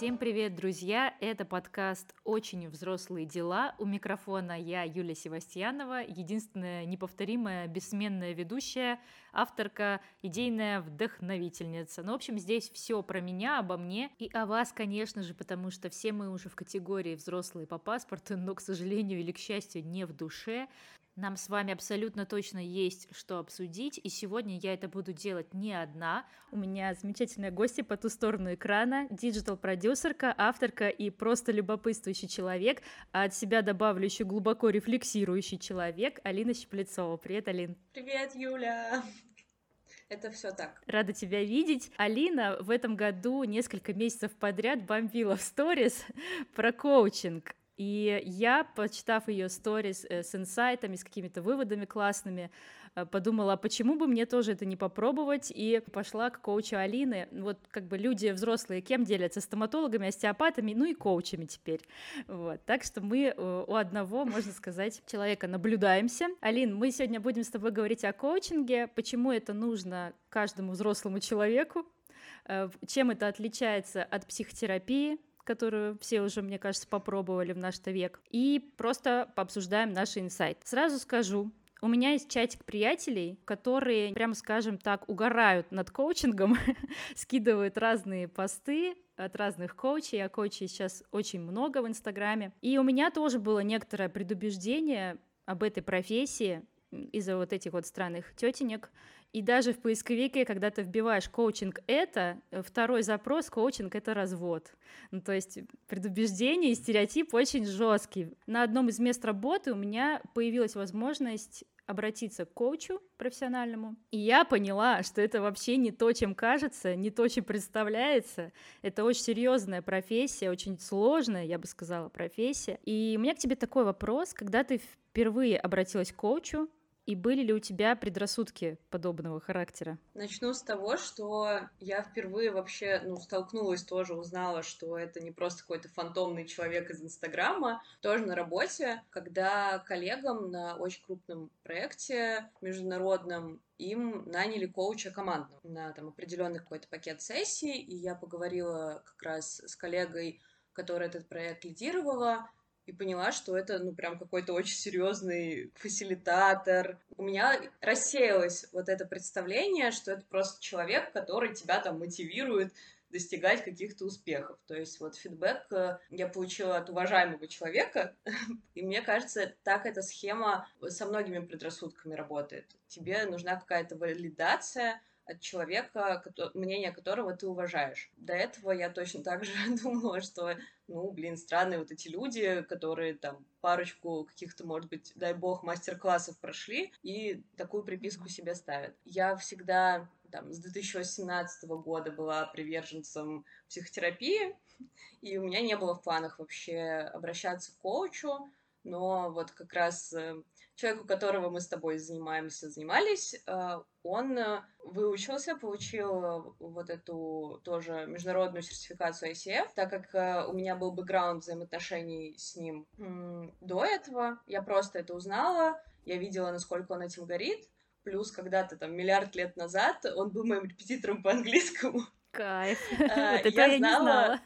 Всем привет, друзья! Это подкаст «Очень взрослые дела». У микрофона я, Юлия Севастьянова, единственная неповторимая, бессменная ведущая, авторка, идейная вдохновительница. Ну, в общем, здесь все про меня, обо мне и о вас, конечно же, потому что все мы уже в категории взрослые по паспорту, но, к сожалению или к счастью, не в душе. Нам с вами абсолютно точно есть что обсудить, и сегодня я это буду делать не одна. У меня замечательная гостья по ту сторону экрана, диджитал-продюсерка, авторка и просто любопытствующий человек, а от себя добавлю еще глубоко рефлексирующий человек Алина Щеплецова. Привет, Алин. Привет, Юля. Это все так. Рада тебя видеть. Алина в этом году несколько месяцев подряд бомбила в сторис про коучинг. И я, почитав ее сторис э, с инсайтами, с какими-то выводами классными, э, подумала, а почему бы мне тоже это не попробовать, и пошла к коучу Алины. Вот как бы люди взрослые кем делятся? Стоматологами, остеопатами, ну и коучами теперь. Вот. Так что мы э, у одного, можно сказать, человека наблюдаемся. Алин, мы сегодня будем с тобой говорить о коучинге, почему это нужно каждому взрослому человеку, чем это отличается от психотерапии, которую все уже, мне кажется, попробовали в наш век, и просто пообсуждаем наши инсайты. Сразу скажу, у меня есть чатик приятелей, которые, прямо скажем так, угорают над коучингом, скидывают разные посты от разных коучей, а коучей сейчас очень много в Инстаграме. И у меня тоже было некоторое предубеждение об этой профессии из-за вот этих вот странных тетенек, и даже в поисковике, когда ты вбиваешь коучинг это, второй запрос коучинг это развод. Ну, то есть предубеждение и стереотип очень жесткий. На одном из мест работы у меня появилась возможность обратиться к коучу профессиональному. И я поняла, что это вообще не то, чем кажется, не то, чем представляется. Это очень серьезная профессия, очень сложная, я бы сказала, профессия. И у меня к тебе такой вопрос. Когда ты впервые обратилась к коучу, и были ли у тебя предрассудки подобного характера? Начну с того, что я впервые вообще ну, столкнулась тоже, узнала, что это не просто какой-то фантомный человек из Инстаграма, тоже на работе, когда коллегам на очень крупном проекте международном им наняли коуча командного на там определенный какой-то пакет сессий, и я поговорила как раз с коллегой, которая этот проект лидировала, и поняла, что это, ну, прям какой-то очень серьезный фасилитатор. У меня рассеялось вот это представление, что это просто человек, который тебя там мотивирует достигать каких-то успехов. То есть вот фидбэк э, я получила от уважаемого человека, и мне кажется, так эта схема со многими предрассудками работает. Тебе нужна какая-то валидация, от человека, мнение которого ты уважаешь. До этого я точно так же думала, что, ну, блин, странные вот эти люди, которые там парочку каких-то, может быть, дай бог, мастер-классов прошли и такую приписку себе ставят. Я всегда там, с 2018 года была приверженцем психотерапии, и у меня не было в планах вообще обращаться к коучу, но вот как раз э, человек, у которого мы с тобой занимаемся, занимались, э, он э, выучился, получил э, вот эту тоже международную сертификацию ICF, так как у меня был бэкграунд взаимоотношений с ним до этого, я просто это узнала, я видела, насколько он этим горит, плюс когда-то там миллиард лет назад он был моим репетитором по английскому. Кайф. Вот это я не знала.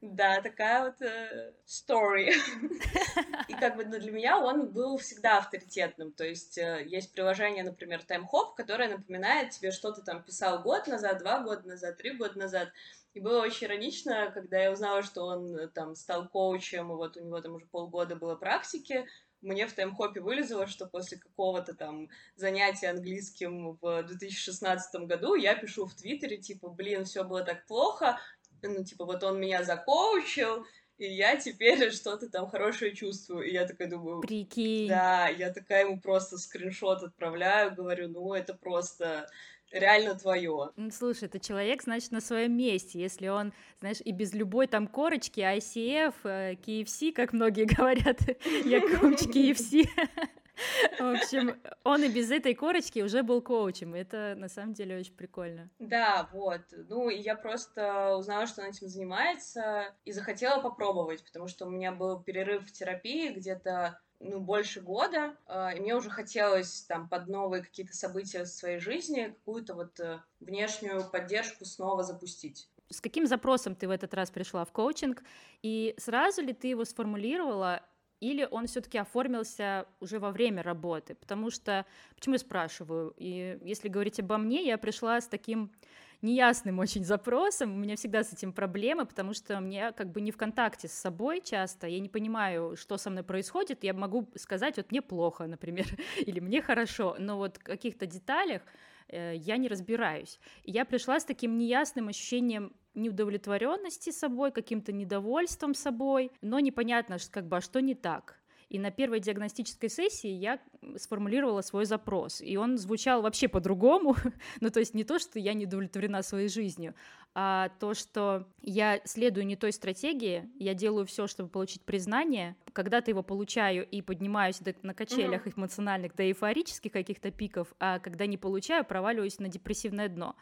Да, такая вот э, story. И как бы ну, для меня он был всегда авторитетным. То есть э, есть приложение, например, TimeHop, которое напоминает тебе, что ты там писал год назад, два года назад, три года назад. И было очень иронично, когда я узнала, что он э, там стал коучем, и вот у него там уже полгода было практики, мне в таймхопе вылезло, что после какого-то там занятия английским в 2016 году я пишу в Твиттере, типа, блин, все было так плохо, ну, типа, вот он меня закоучил, и я теперь что-то там хорошее чувствую. И я такая думаю... Прикинь. Да, я такая ему просто скриншот отправляю, говорю, ну, это просто реально твое. Ну, слушай, это человек, значит, на своем месте. Если он, знаешь, и без любой там корочки, ICF, KFC, э, как многие говорят, я коуч KFC, В общем, он и без этой корочки уже был коучем. Это на самом деле очень прикольно. Да, вот. Ну, и я просто узнала, что он этим занимается, и захотела попробовать, потому что у меня был перерыв в терапии где-то ну, больше года, а, и мне уже хотелось там под новые какие-то события в своей жизни какую-то вот э, внешнюю поддержку снова запустить. С каким запросом ты в этот раз пришла в коучинг? И сразу ли ты его сформулировала, или он все-таки оформился уже во время работы? Потому что, почему я спрашиваю? И если говорить обо мне, я пришла с таким неясным очень запросом, у меня всегда с этим проблемы, потому что мне как бы не в контакте с собой часто, я не понимаю, что со мной происходит, я могу сказать, вот мне плохо, например, или мне хорошо, но вот в каких-то деталях я не разбираюсь. И я пришла с таким неясным ощущением неудовлетворенности собой, каким-то недовольством собой, но непонятно, как бы, а что не так. И на первой диагностической сессии я сформулировала свой запрос, и он звучал вообще по-другому, ну то есть не то, что я не удовлетворена своей жизнью, а то, что я следую не той стратегии, я делаю все, чтобы получить признание, когда-то его получаю и поднимаюсь на качелях mm-hmm. эмоциональных до эйфорических каких-то пиков, а когда не получаю, проваливаюсь на депрессивное дно.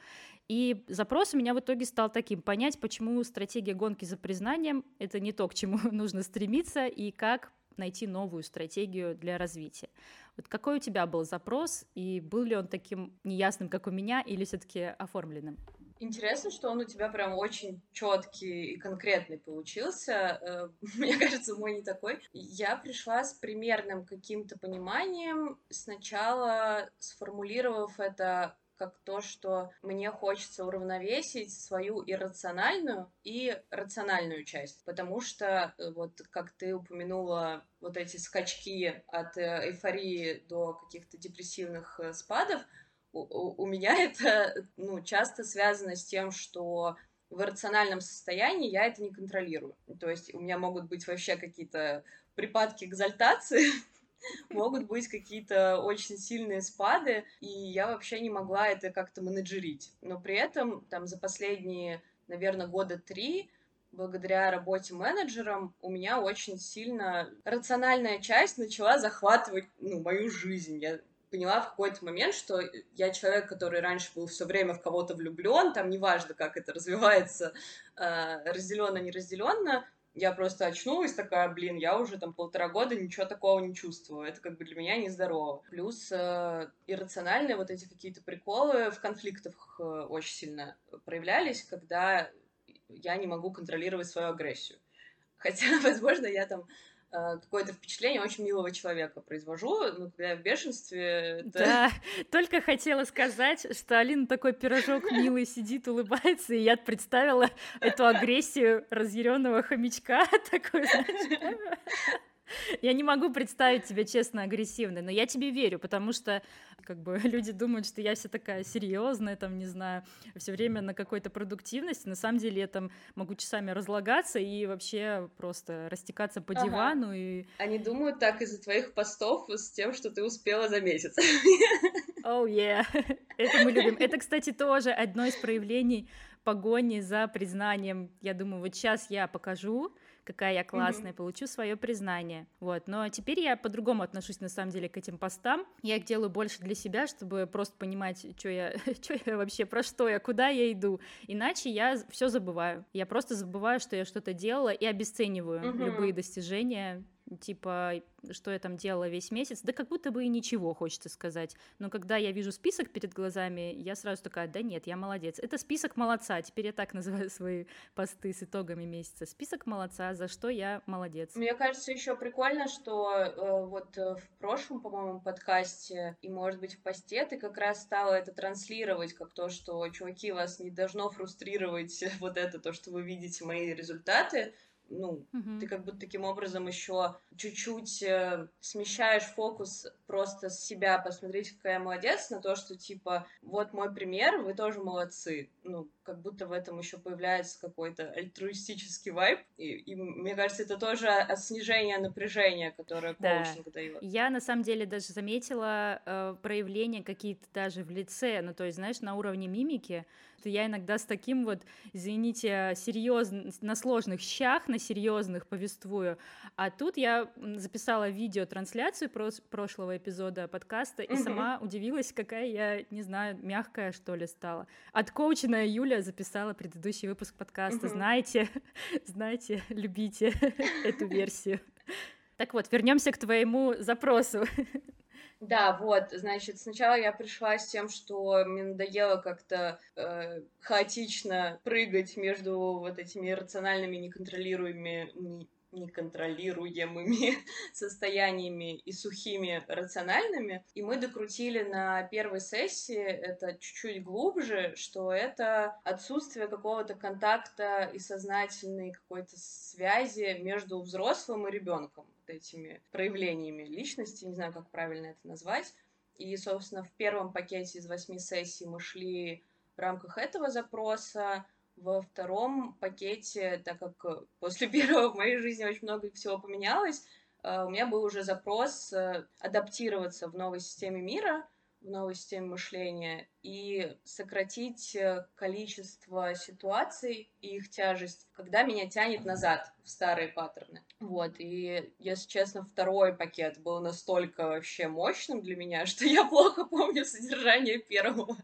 И запрос у меня в итоге стал таким, понять, почему стратегия гонки за признанием — это не то, к чему нужно стремиться, и как найти новую стратегию для развития. Вот какой у тебя был запрос, и был ли он таким неясным, как у меня, или все-таки оформленным? Интересно, что он у тебя прям очень четкий и конкретный получился. Э, мне кажется, мой не такой. Я пришла с примерным каким-то пониманием, сначала сформулировав это как то, что мне хочется уравновесить свою иррациональную и рациональную часть, потому что э, вот как ты упомянула вот эти скачки от э, эйфории до каких-то депрессивных э, спадов, у, у, меня это ну, часто связано с тем, что в рациональном состоянии я это не контролирую. То есть у меня могут быть вообще какие-то припадки экзальтации, могут быть какие-то очень сильные спады, и я вообще не могла это как-то менеджерить. Но при этом там за последние, наверное, года три благодаря работе менеджером у меня очень сильно рациональная часть начала захватывать ну, мою жизнь. Я поняла в какой-то момент, что я человек, который раньше был все время в кого-то влюблен, там неважно, как это развивается, э, разделенно, неразделенно, я просто очнулась такая, блин, я уже там полтора года ничего такого не чувствую. Это как бы для меня нездорово. Плюс э, иррациональные вот эти какие-то приколы в конфликтах э, очень сильно проявлялись, когда я не могу контролировать свою агрессию. Хотя, возможно, я там какое-то впечатление очень милого человека произвожу, но когда я в бешенстве... Это... Да, только хотела сказать, что Алина такой пирожок милый сидит, улыбается, и я представила эту агрессию разъяренного хомячка, такой, знаешь, я не могу представить тебя честно агрессивной, но я тебе верю, потому что как бы люди думают, что я вся такая серьезная, там, не знаю, все время на какой-то продуктивности. На самом деле я там могу часами разлагаться и вообще просто растекаться по ага. дивану. И... Они думают так из-за твоих постов с тем, что ты успела за месяц. Oh yeah, это мы любим. Это, кстати, тоже одно из проявлений погони за признанием. Я думаю, вот сейчас я покажу, какая я классная, mm-hmm. получу свое признание. Вот. Но теперь я по-другому отношусь на самом деле к этим постам. Я их делаю больше для себя, чтобы просто понимать, что я, что я вообще, про что я, куда я иду. Иначе я все забываю. Я просто забываю, что я что-то делала и обесцениваю mm-hmm. любые достижения типа, что я там делала весь месяц, да как будто бы и ничего, хочется сказать. Но когда я вижу список перед глазами, я сразу такая, да нет, я молодец. Это список молодца, теперь я так называю свои посты с итогами месяца. Список молодца, за что я молодец. Мне кажется, еще прикольно, что э, вот э, в прошлом, по-моему, подкасте и, может быть, в посте ты как раз стала это транслировать, как то, что, чуваки, вас не должно фрустрировать вот это, то, что вы видите мои результаты, ну, угу. ты как будто таким образом еще чуть-чуть э, смещаешь фокус просто с себя, посмотреть, какая я молодец, на то, что типа, вот мой пример, вы тоже молодцы. Ну, как будто в этом еще появляется какой-то альтруистический вайб. И, и мне кажется, это тоже от снижения напряжения, которое коучинг да. дает. Я на самом деле даже заметила э, проявления какие-то даже в лице, ну, то есть, знаешь, на уровне мимики, я иногда с таким вот, извините, серьезно, на сложных щах, на серьезных повествую. А тут я записала видео-трансляцию про прошлого эпизода подкаста и угу. сама удивилась, какая я, не знаю, мягкая, что ли, стала. Откоученная Юля записала предыдущий выпуск подкаста. Угу. Знаете, знаете, любите эту версию. Так вот, вернемся к твоему запросу. Да, вот, значит, сначала я пришла с тем, что мне надоело как-то э, хаотично прыгать между вот этими рациональными, неконтролируемыми неконтролируемыми состояниями и сухими рациональными. И мы докрутили на первой сессии это чуть-чуть глубже, что это отсутствие какого-то контакта и сознательной какой-то связи между взрослым и ребенком, этими проявлениями личности, не знаю, как правильно это назвать. И, собственно, в первом пакете из восьми сессий мы шли в рамках этого запроса, во втором пакете, так как после первого в моей жизни очень много всего поменялось, э, у меня был уже запрос э, адаптироваться в новой системе мира, в новой системе мышления и сократить количество ситуаций и их тяжесть, когда меня тянет назад в старые паттерны. Вот, и, если честно, второй пакет был настолько вообще мощным для меня, что я плохо помню содержание первого.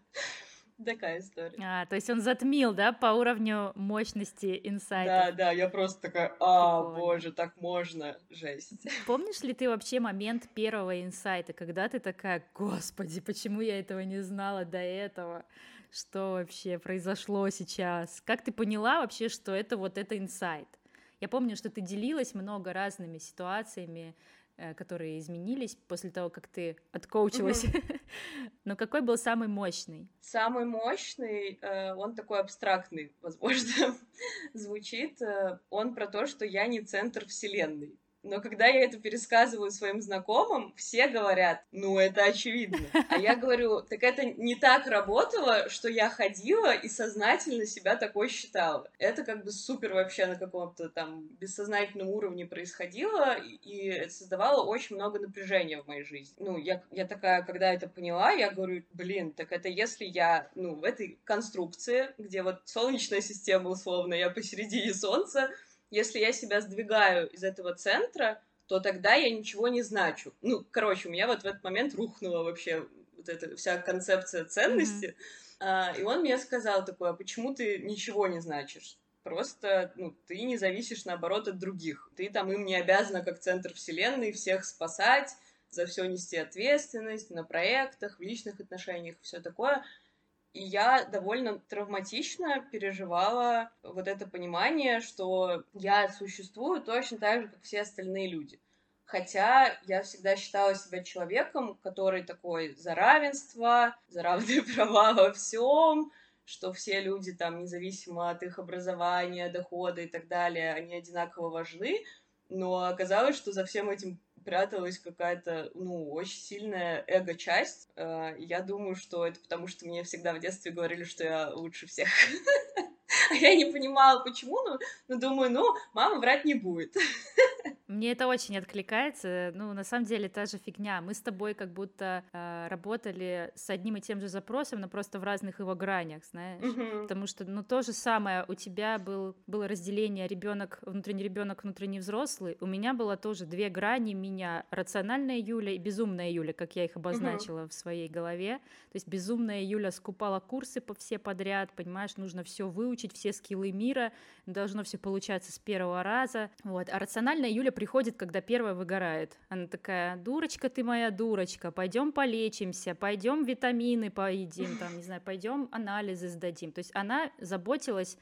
Такая история. А, то есть он затмил, да, по уровню мощности инсайта. Да, да, я просто такая, а, Прикольно. боже, так можно, жесть. Помнишь ли ты вообще момент первого инсайта, когда ты такая, господи, почему я этого не знала до этого? Что вообще произошло сейчас? Как ты поняла вообще, что это вот это инсайт? Я помню, что ты делилась много разными ситуациями, которые изменились после того, как ты откоучилась. Mm-hmm. Но какой был самый мощный? Самый мощный, э, он такой абстрактный, возможно, звучит. Э, он про то, что я не центр вселенной. Но когда я это пересказываю своим знакомым, все говорят, ну это очевидно. А я говорю, так это не так работало, что я ходила и сознательно себя такой считала. Это как бы супер вообще на каком-то там бессознательном уровне происходило, и это создавало очень много напряжения в моей жизни. Ну, я, я такая, когда это поняла, я говорю, блин, так это если я, ну, в этой конструкции, где вот солнечная система условно, я посередине солнца, если я себя сдвигаю из этого центра, то тогда я ничего не значу. Ну, короче, у меня вот в этот момент рухнула вообще вот эта вся концепция ценности. Mm-hmm. А, и он мне сказал такое, а почему ты ничего не значишь? Просто, ну, ты не зависишь, наоборот, от других. Ты там им не обязана, как центр вселенной, всех спасать, за все нести ответственность на проектах, в личных отношениях, все такое. И я довольно травматично переживала вот это понимание, что я существую точно так же, как все остальные люди. Хотя я всегда считала себя человеком, который такой за равенство, за равные права во всем, что все люди там, независимо от их образования, дохода и так далее, они одинаково важны. Но оказалось, что за всем этим пряталась какая-то, ну, очень сильная эго-часть. Э, я думаю, что это потому, что мне всегда в детстве говорили, что я лучше всех. А я не понимала, почему, но, но думаю, ну, мама врать не будет. Мне это очень откликается. Ну, на самом деле, та же фигня. Мы с тобой как будто э, работали с одним и тем же запросом, но просто в разных его гранях, знаешь. Mm-hmm. Потому что, ну, то же самое. У тебя был, было разделение ребенок, внутренний ребенок, внутренний взрослый. У меня было тоже две грани меня. Рациональная Юля и безумная Юля, как я их обозначила mm-hmm. в своей голове. То есть безумная Юля скупала курсы по все подряд, понимаешь, нужно все выучить, все скиллы мира, должно все получаться с первого раза. Вот. А рациональная Юля приходит, когда первая выгорает. Она такая, дурочка ты моя дурочка, пойдем полечимся, пойдем витамины поедим, там, не знаю, пойдем анализы сдадим. То есть она заботилась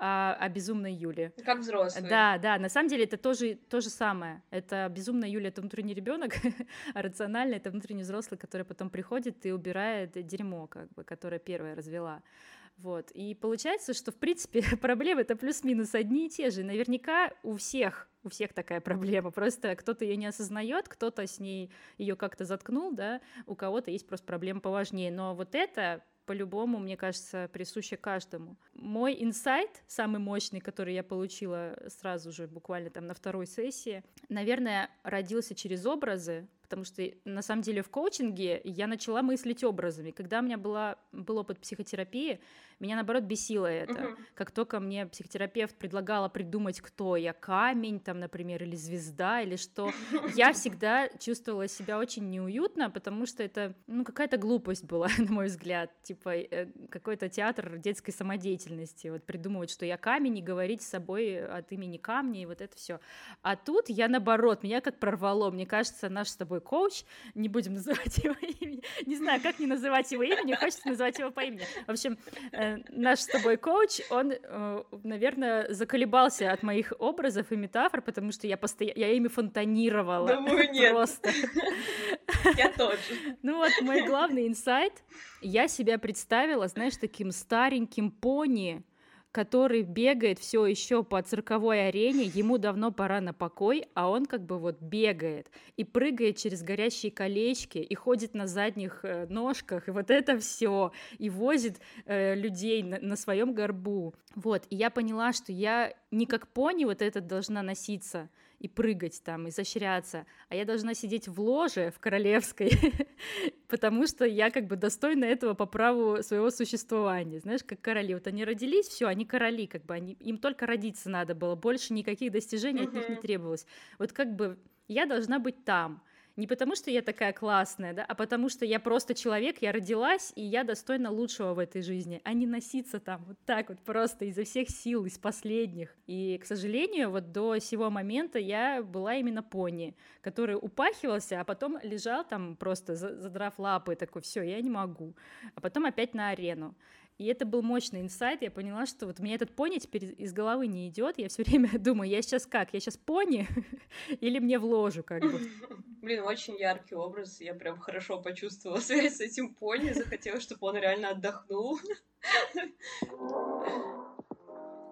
о, о безумной Юле. Как взрослый. Да, да, на самом деле это тоже то же самое. Это безумная Юля, это внутренний ребенок, а рациональный это внутренний взрослый, который потом приходит и убирает дерьмо, как бы, которое первая развела. Вот. И получается, что, в принципе, проблемы это плюс-минус одни и те же. Наверняка у всех, у всех такая проблема. Просто кто-то ее не осознает, кто-то с ней ее как-то заткнул, да, у кого-то есть просто проблема поважнее. Но вот это по-любому, мне кажется, присуще каждому. Мой инсайт, самый мощный, который я получила сразу же, буквально там на второй сессии, наверное, родился через образы, потому что на самом деле в коучинге я начала мыслить образами. Когда у меня была, был опыт психотерапии, меня, наоборот, бесило это. Uh-huh. Как только мне психотерапевт предлагала придумать, кто я, камень, там, например, или звезда, или что, я всегда чувствовала себя очень неуютно, потому что это, ну, какая-то глупость была, на мой взгляд, типа э, какой-то театр детской самодеятельности, вот придумывать, что я камень, и говорить с собой от имени камня, и вот это все. А тут я, наоборот, меня как прорвало, мне кажется, наш с тобой тобой коуч, не будем называть его имя, не знаю, как не называть его имя, не хочется называть его по имени. В общем, э, наш с тобой коуч, он, э, наверное, заколебался от моих образов и метафор, потому что я постоянно, я ими фонтанировала. Думаю, нет. Просто. Я тоже. Ну вот, мой главный инсайт, я себя представила, знаешь, таким стареньким пони, который бегает все еще по цирковой арене, ему давно пора на покой, а он как бы вот бегает и прыгает через горящие колечки и ходит на задних э, ножках, и вот это все, и возит э, людей на, на своем горбу. Вот, и я поняла, что я не как пони вот это должна носиться, и прыгать там, изощряться, а я должна сидеть в ложе в королевской, потому что я как бы достойна этого по праву своего существования, знаешь, как короли. Вот они родились, все, они короли, как бы они, им только родиться надо было, больше никаких достижений от них не требовалось. Вот как бы я должна быть там, не потому, что я такая классная, да, а потому что я просто человек, я родилась, и я достойна лучшего в этой жизни, а не носиться там вот так вот просто изо всех сил, из последних. И, к сожалению, вот до сего момента я была именно пони, который упахивался, а потом лежал там просто задрав лапы, такой, все, я не могу. А потом опять на арену. И это был мощный инсайт. Я поняла, что вот мне этот пони теперь из головы не идет. Я все время думаю, я сейчас как? Я сейчас пони или мне в ложу как бы? Блин, очень яркий образ. Я прям хорошо почувствовала связь с этим пони. Захотела, чтобы он реально отдохнул.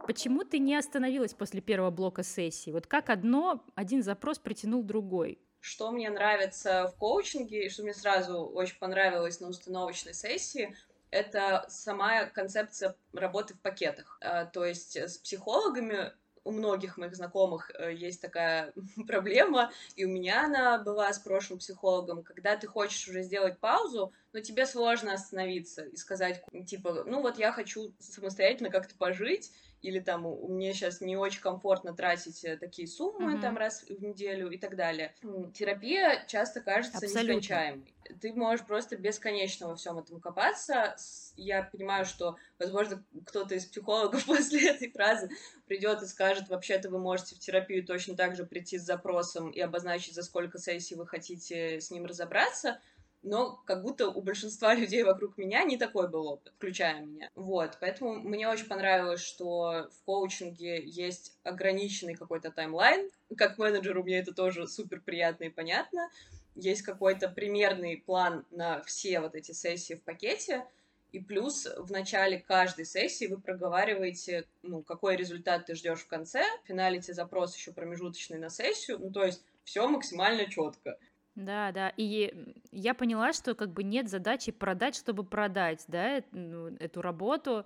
Почему ты не остановилась после первого блока сессии? Вот как одно, один запрос притянул другой? Что мне нравится в коучинге, и что мне сразу очень понравилось на установочной сессии, это сама концепция работы в пакетах. А, то есть с психологами у многих моих знакомых э, есть такая проблема, и у меня она была с прошлым психологом, когда ты хочешь уже сделать паузу, но тебе сложно остановиться и сказать, типа, ну вот я хочу самостоятельно как-то пожить, или там меня сейчас не очень комфортно тратить э, такие суммы mm-hmm. там раз в неделю и так далее. Терапия часто кажется Абсолютно. нескончаемой. Ты можешь просто бесконечно во всем этом копаться. Я понимаю, что, возможно, кто-то из психологов после этой фразы придет и скажет, вообще-то вы можете в терапию точно так же прийти с запросом и обозначить, за сколько сессий вы хотите с ним разобраться но как будто у большинства людей вокруг меня не такой был опыт, включая меня. Вот, поэтому мне очень понравилось, что в коучинге есть ограниченный какой-то таймлайн. Как менеджеру мне это тоже супер приятно и понятно. Есть какой-то примерный план на все вот эти сессии в пакете, и плюс в начале каждой сессии вы проговариваете, ну, какой результат ты ждешь в конце, финалите запрос еще промежуточный на сессию, ну, то есть все максимально четко. Да, да. И я поняла, что как бы нет задачи продать, чтобы продать, да, ну, эту работу.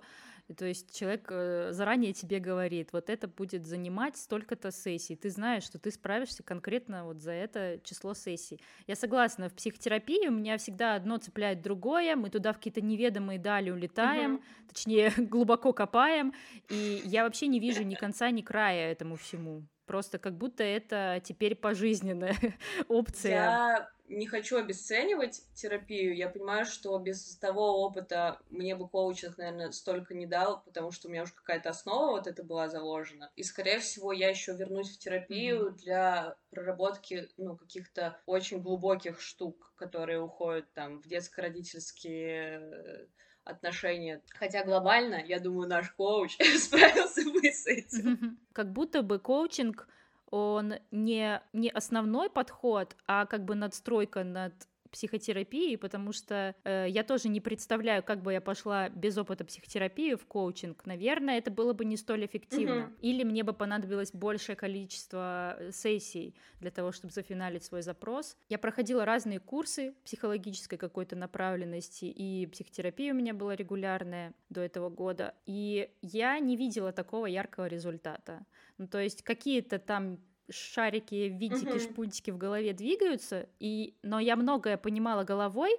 То есть человек э, заранее тебе говорит, вот это будет занимать столько-то сессий. Ты знаешь, что ты справишься конкретно вот за это число сессий. Я согласна, в психотерапии у меня всегда одно цепляет другое, мы туда в какие-то неведомые дали улетаем, угу. точнее глубоко копаем, и я вообще не вижу ни конца, ни края этому всему. Просто как будто это теперь пожизненная опция. Я не хочу обесценивать терапию. Я понимаю, что без того опыта мне бы коучинг, наверное, столько не дал, потому что у меня уже какая-то основа вот это была заложена. И, скорее всего, я еще вернусь в терапию mm-hmm. для проработки, ну, каких-то очень глубоких штук, которые уходят там в детско-родительские э, отношения. Хотя глобально, я думаю, наш коуч справился бы с этим. Как будто бы коучинг он не, не основной подход, а как бы надстройка над психотерапии, потому что э, я тоже не представляю, как бы я пошла без опыта психотерапии в коучинг. Наверное, это было бы не столь эффективно. Mm-hmm. Или мне бы понадобилось большее количество э, сессий для того, чтобы зафиналить свой запрос. Я проходила разные курсы психологической какой-то направленности, и психотерапия у меня была регулярная до этого года, и я не видела такого яркого результата. Ну, то есть какие-то там шарики, винтики, uh-huh. шпунтики в голове двигаются, и, но я многое понимала головой,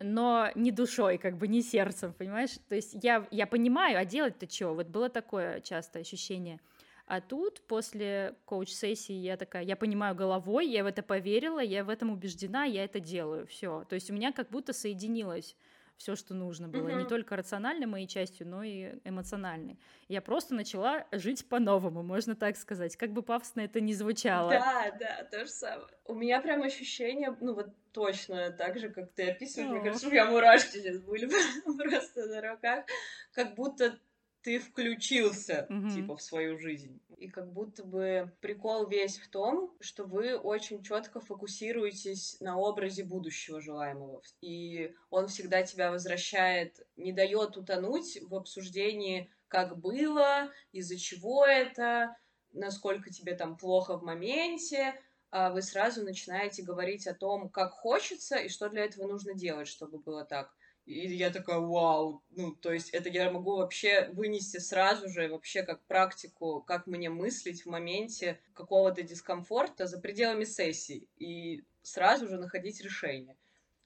но не душой, как бы не сердцем, понимаешь? То есть я, я понимаю, а делать-то что? Вот было такое частое ощущение. А тут после коуч-сессии я такая, я понимаю головой, я в это поверила, я в этом убеждена, я это делаю, все. То есть у меня как будто соединилось все, что нужно было, mm-hmm. не только рациональной моей частью, но и эмоциональной. Я просто начала жить по-новому, можно так сказать, как бы пафосно это ни звучало. Да, да, то же самое. У меня прям ощущение, ну вот точно так же, как ты описываешь, oh. мне кажется, у меня мурашки сейчас были просто на руках, как будто ты включился, mm-hmm. типа, в свою жизнь. И как будто бы прикол весь в том, что вы очень четко фокусируетесь на образе будущего желаемого. И он всегда тебя возвращает, не дает утонуть в обсуждении, как было, из-за чего это, насколько тебе там плохо в моменте, а вы сразу начинаете говорить о том, как хочется и что для этого нужно делать, чтобы было так. И я такая, вау, ну, то есть это я могу вообще вынести сразу же, вообще как практику, как мне мыслить в моменте какого-то дискомфорта за пределами сессии и сразу же находить решение.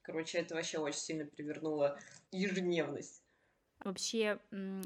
Короче, это вообще очень сильно привернуло ежедневность. Вообще,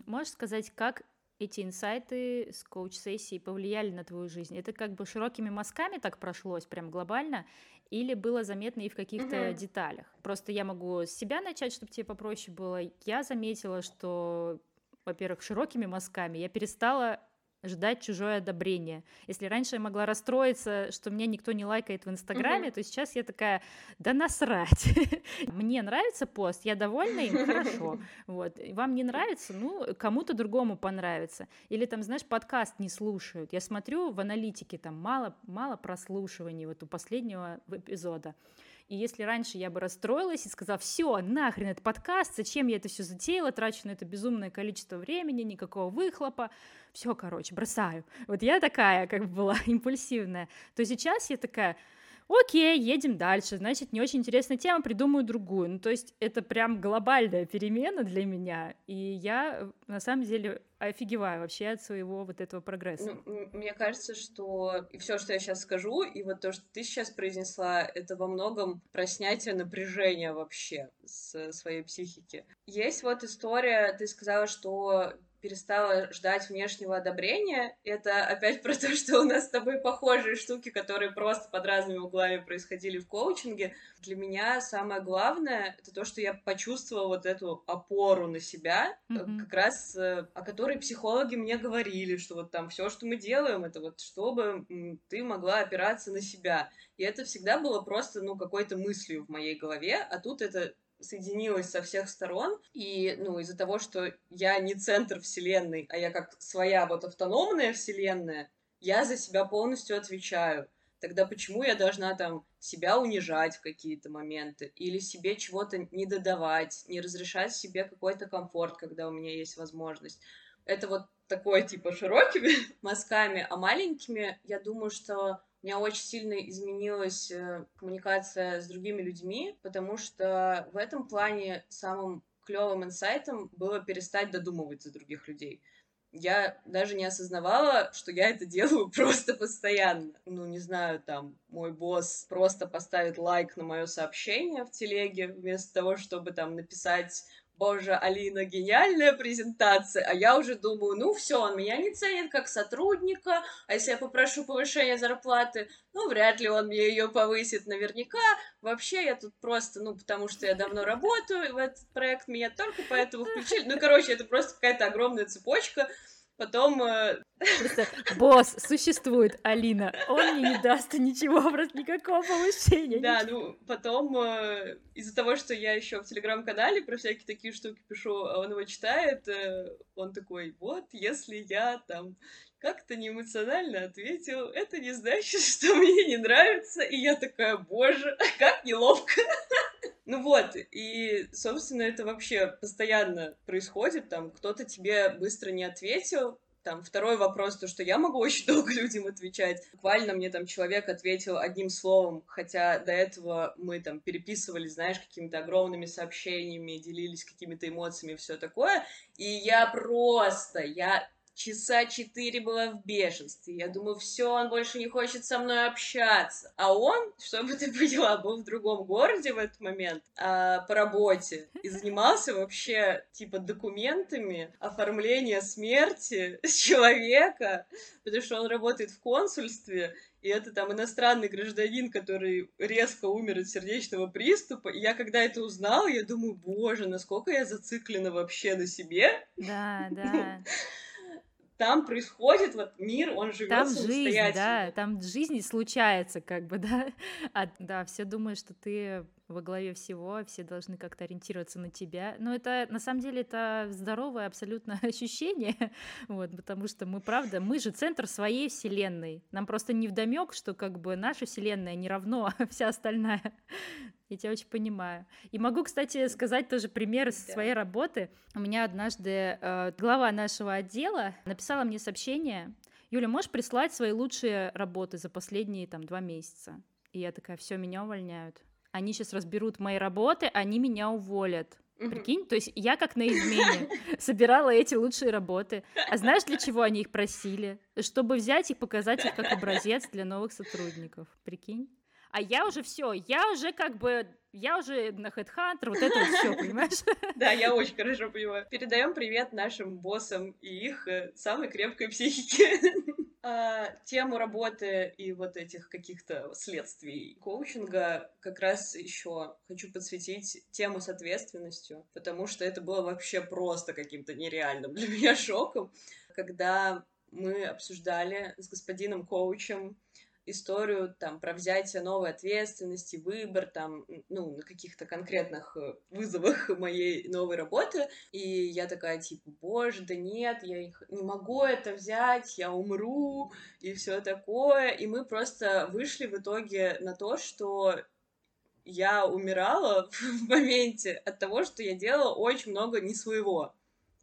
можешь сказать, как эти инсайты с коуч-сессии повлияли на твою жизнь? Это как бы широкими мазками так прошлось, прям глобально, или было заметно и в каких-то uh-huh. деталях? Просто я могу с себя начать, чтобы тебе попроще было. Я заметила, что, во-первых, широкими мазками я перестала ждать чужое одобрение. Если раньше я могла расстроиться, что меня никто не лайкает в Инстаграме, mm-hmm. то сейчас я такая, да насрать. Мне нравится пост, я довольна им, хорошо. Вот. Вам не нравится, ну, кому-то другому понравится. Или там, знаешь, подкаст не слушают. Я смотрю в аналитике, там мало, мало прослушиваний вот у последнего эпизода. И если раньше я бы расстроилась и сказала, все, нахрен этот подкаст, зачем я это все затеяла, трачу на это безумное количество времени, никакого выхлопа, все, короче, бросаю. Вот я такая, как бы была импульсивная. То сейчас я такая, окей, едем дальше, значит, не очень интересная тема, придумаю другую. Ну, то есть это прям глобальная перемена для меня, и я, на самом деле, офигеваю вообще от своего вот этого прогресса. Ну, мне кажется, что все, что я сейчас скажу, и вот то, что ты сейчас произнесла, это во многом про снятие напряжения вообще с своей психики. Есть вот история, ты сказала, что перестала ждать внешнего одобрения. Это опять про то, что у нас с тобой похожие штуки, которые просто под разными углами происходили в коучинге. Для меня самое главное — это то, что я почувствовала вот эту опору на себя, mm-hmm. как раз э, о которой психологи мне говорили, что вот там все, что мы делаем, это вот чтобы ты могла опираться на себя. И это всегда было просто, ну, какой-то мыслью в моей голове, а тут это соединилась со всех сторон, и, ну, из-за того, что я не центр вселенной, а я как своя вот автономная вселенная, я за себя полностью отвечаю. Тогда почему я должна там себя унижать в какие-то моменты или себе чего-то не додавать, не разрешать себе какой-то комфорт, когда у меня есть возможность? Это вот такое типа широкими мазками, а маленькими, я думаю, что у меня очень сильно изменилась э, коммуникация с другими людьми, потому что в этом плане самым клевым инсайтом было перестать додумывать за других людей. Я даже не осознавала, что я это делаю просто постоянно. Ну, не знаю, там, мой босс просто поставит лайк на мое сообщение в телеге, вместо того, чтобы там написать боже, Алина, гениальная презентация, а я уже думаю, ну все, он меня не ценит как сотрудника, а если я попрошу повышения зарплаты, ну, вряд ли он мне ее повысит наверняка, вообще я тут просто, ну, потому что я давно работаю в этот проект, меня только поэтому включили, ну, короче, это просто какая-то огромная цепочка, Потом... Э, просто босс существует, Алина. Он мне не даст ничего, просто никакого повышения. Да, ну, потом э, из-за того, что я еще в телеграм-канале про всякие такие штуки пишу, а он его читает, э, он такой, вот, если я там как-то неэмоционально ответил, это не значит, что мне не нравится. И я такая, боже, как неловко. Ну вот, и, собственно, это вообще постоянно происходит, там, кто-то тебе быстро не ответил, там, второй вопрос, то, что я могу очень долго людям отвечать. Буквально мне там человек ответил одним словом, хотя до этого мы там переписывались, знаешь, какими-то огромными сообщениями, делились какими-то эмоциями, все такое. И я просто, я часа четыре была в бешенстве. Я думаю, все, он больше не хочет со мной общаться. А он, чтобы ты поняла, был в другом городе в этот момент а, по работе и занимался вообще типа документами оформления смерти человека, потому что он работает в консульстве, и это там иностранный гражданин, который резко умер от сердечного приступа. И я когда это узнала, я думаю, боже, насколько я зациклена вообще на себе. Да, да. Там происходит вот мир, он живет там жизнь, да, там жизнь случается, как бы, да. А, да, все думают, что ты во главе всего, все должны как-то ориентироваться на тебя. Но это, на самом деле, это здоровое абсолютно ощущение, вот, потому что мы, правда, мы же центр своей вселенной. Нам просто не вдомек, что как бы наша вселенная не равно, а вся остальная. Я тебя очень понимаю. И могу, кстати, сказать тоже пример из да. своей работы. У меня однажды э, глава нашего отдела написала мне сообщение, Юля, можешь прислать свои лучшие работы за последние там два месяца? И я такая, все, меня увольняют они сейчас разберут мои работы, они меня уволят. Угу. Прикинь, то есть я как на измене собирала эти лучшие работы. А знаешь, для чего они их просили? Чтобы взять и показать их как образец для новых сотрудников. Прикинь? А я уже все, я уже как бы, я уже на Headhunter, вот это вот все, понимаешь? Да, я очень хорошо понимаю. Передаем привет нашим боссам и их э, самой крепкой психике. А, тему работы и вот этих каких-то следствий коучинга как раз еще хочу подсветить тему с ответственностью, потому что это было вообще просто каким-то нереальным для меня шоком, когда мы обсуждали с господином коучем историю там про взятие новой ответственности, выбор там, ну, на каких-то конкретных э, вызовах моей новой работы. И я такая, типа, боже, да нет, я не могу это взять, я умру, и все такое. И мы просто вышли в итоге на то, что я умирала в моменте от того, что я делала очень много не своего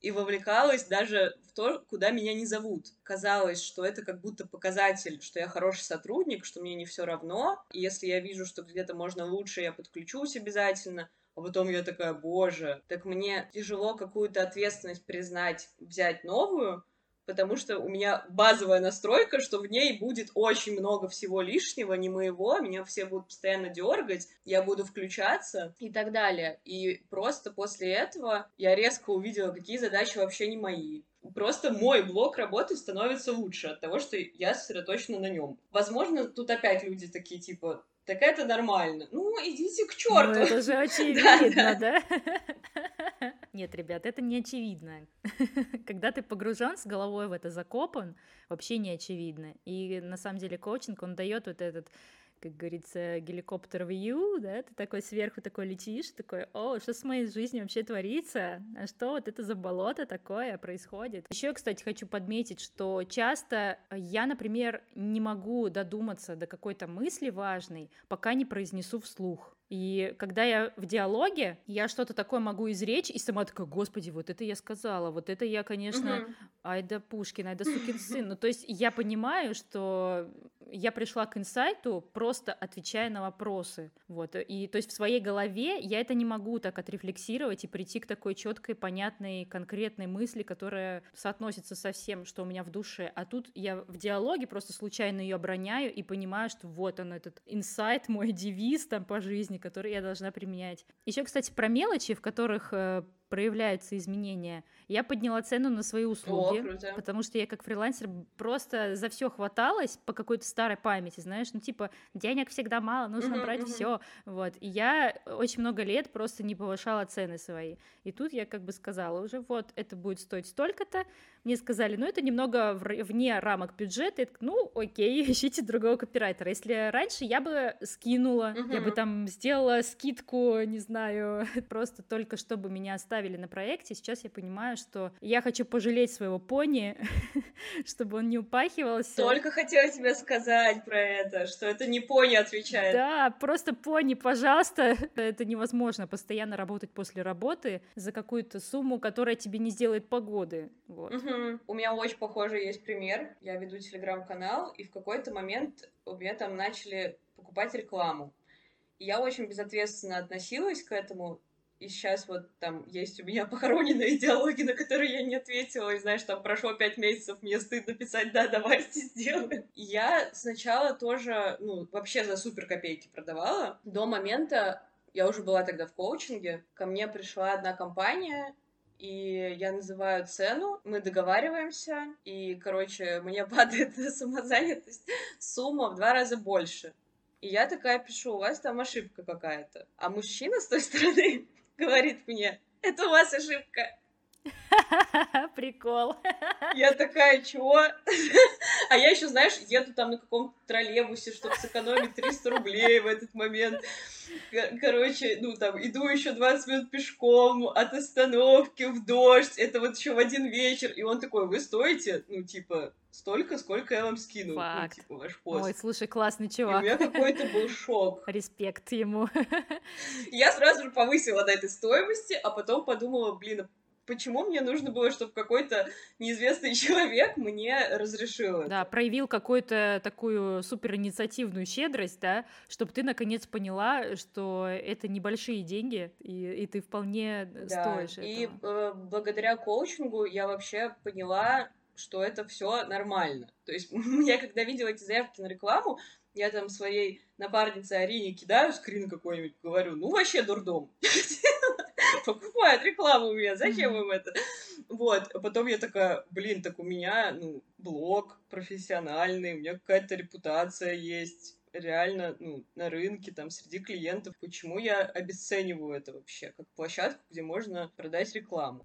и вовлекалась даже в то, куда меня не зовут. Казалось, что это как будто показатель, что я хороший сотрудник, что мне не все равно, и если я вижу, что где-то можно лучше, я подключусь обязательно, а потом я такая, боже, так мне тяжело какую-то ответственность признать, взять новую, потому что у меня базовая настройка, что в ней будет очень много всего лишнего, не моего, меня все будут постоянно дергать, я буду включаться и так далее. И просто после этого я резко увидела, какие задачи вообще не мои. Просто мой блок работы становится лучше от того, что я сосредоточена на нем. Возможно, тут опять люди такие типа, так это нормально. Ну, идите к черту. Ну, это же очевидно, да? Нет, ребят, это не очевидно. Когда ты погружен с головой в это закопан, вообще не очевидно. И на самом деле коучинг, он дает вот этот как говорится, геликоптер view, да, ты такой сверху такой летишь, такой, о, что с моей жизнью вообще творится, а что вот это за болото такое происходит. Еще, кстати, хочу подметить, что часто я, например, не могу додуматься до какой-то мысли важной, пока не произнесу вслух. И когда я в диалоге, я что-то такое могу изречь, и сама такая, господи, вот это я сказала, вот это я, конечно, угу. айда Пушкин, айда сукин сын. Ну, то есть я понимаю, что я пришла к инсайту, просто отвечая на вопросы. Вот. И то есть в своей голове я это не могу так отрефлексировать и прийти к такой четкой, понятной, конкретной мысли, которая соотносится со всем, что у меня в душе. А тут я в диалоге просто случайно ее обороняю и понимаю, что вот он, этот инсайт, мой девиз там по жизни, которые я должна применять. Еще, кстати, про мелочи, в которых э, проявляются изменения. Я подняла цену на свои услуги, О, потому что я как фрилансер просто за все хваталась по какой-то старой памяти, знаешь, ну типа денег всегда мало, нужно uh-huh, брать uh-huh. все, вот. И я очень много лет просто не повышала цены свои. И тут я как бы сказала уже, вот это будет стоить столько-то. Мне сказали, ну это немного вне рамок бюджета. Я так, ну окей, ищите другого копирайтера. Если раньше я бы скинула, uh-huh. я бы там сделала скидку, не знаю, просто только чтобы меня оставили оставили на проекте, сейчас я понимаю, что я хочу пожалеть своего пони, чтобы он не упахивался. Только хотела тебе сказать про это, что это не пони отвечает. Да, просто пони, пожалуйста. Это невозможно постоянно работать после работы за какую-то сумму, которая тебе не сделает погоды. Вот. Угу. У меня очень похожий есть пример. Я веду телеграм-канал, и в какой-то момент у меня там начали покупать рекламу. И я очень безответственно относилась к этому, И сейчас вот там есть у меня похороненные диалоги, на которые я не ответила. И знаешь, там прошло пять месяцев, мне стыдно писать, да, давайте сделаем. Я сначала тоже, ну, вообще за супер копейки продавала. До момента, я уже была тогда в коучинге, ко мне пришла одна компания, и я называю цену, мы договариваемся, и, короче, мне падает самозанятость, сумма в два раза больше. И я такая пишу, у вас там ошибка какая-то. А мужчина с той стороны говорит мне, это у вас ошибка. Прикол. Я такая, чего? А я еще, знаешь, еду там на каком-то троллейбусе, чтобы сэкономить 300 рублей в этот момент. Короче, ну там, иду еще 20 минут пешком от остановки в дождь. Это вот еще в один вечер. И он такой, вы стоите, ну, типа, столько, сколько я вам скину. Ну, Факт. Ну, типа, ваш пост. Ой, слушай, классный чувак. И у меня какой-то был шок. Респект ему. Я сразу же повысила на этой стоимости, а потом подумала, блин, почему мне нужно было, чтобы какой-то неизвестный человек мне разрешил это? Да, проявил какую-то такую супер инициативную щедрость, да, чтобы ты наконец поняла, что это небольшие деньги, и, и ты вполне да, стоишь и этого. э, благодаря коучингу я вообще поняла, что это все нормально. То есть я когда видела эти заявки на рекламу, я там своей напарнице Арине кидаю скрин какой-нибудь, говорю, ну вообще дурдом. покупают рекламу у меня, зачем им это? Вот, а потом я такая, блин, так у меня, ну, блог профессиональный, у меня какая-то репутация есть, реально, ну, на рынке, там, среди клиентов. Почему я обесцениваю это вообще, как площадку, где можно продать рекламу?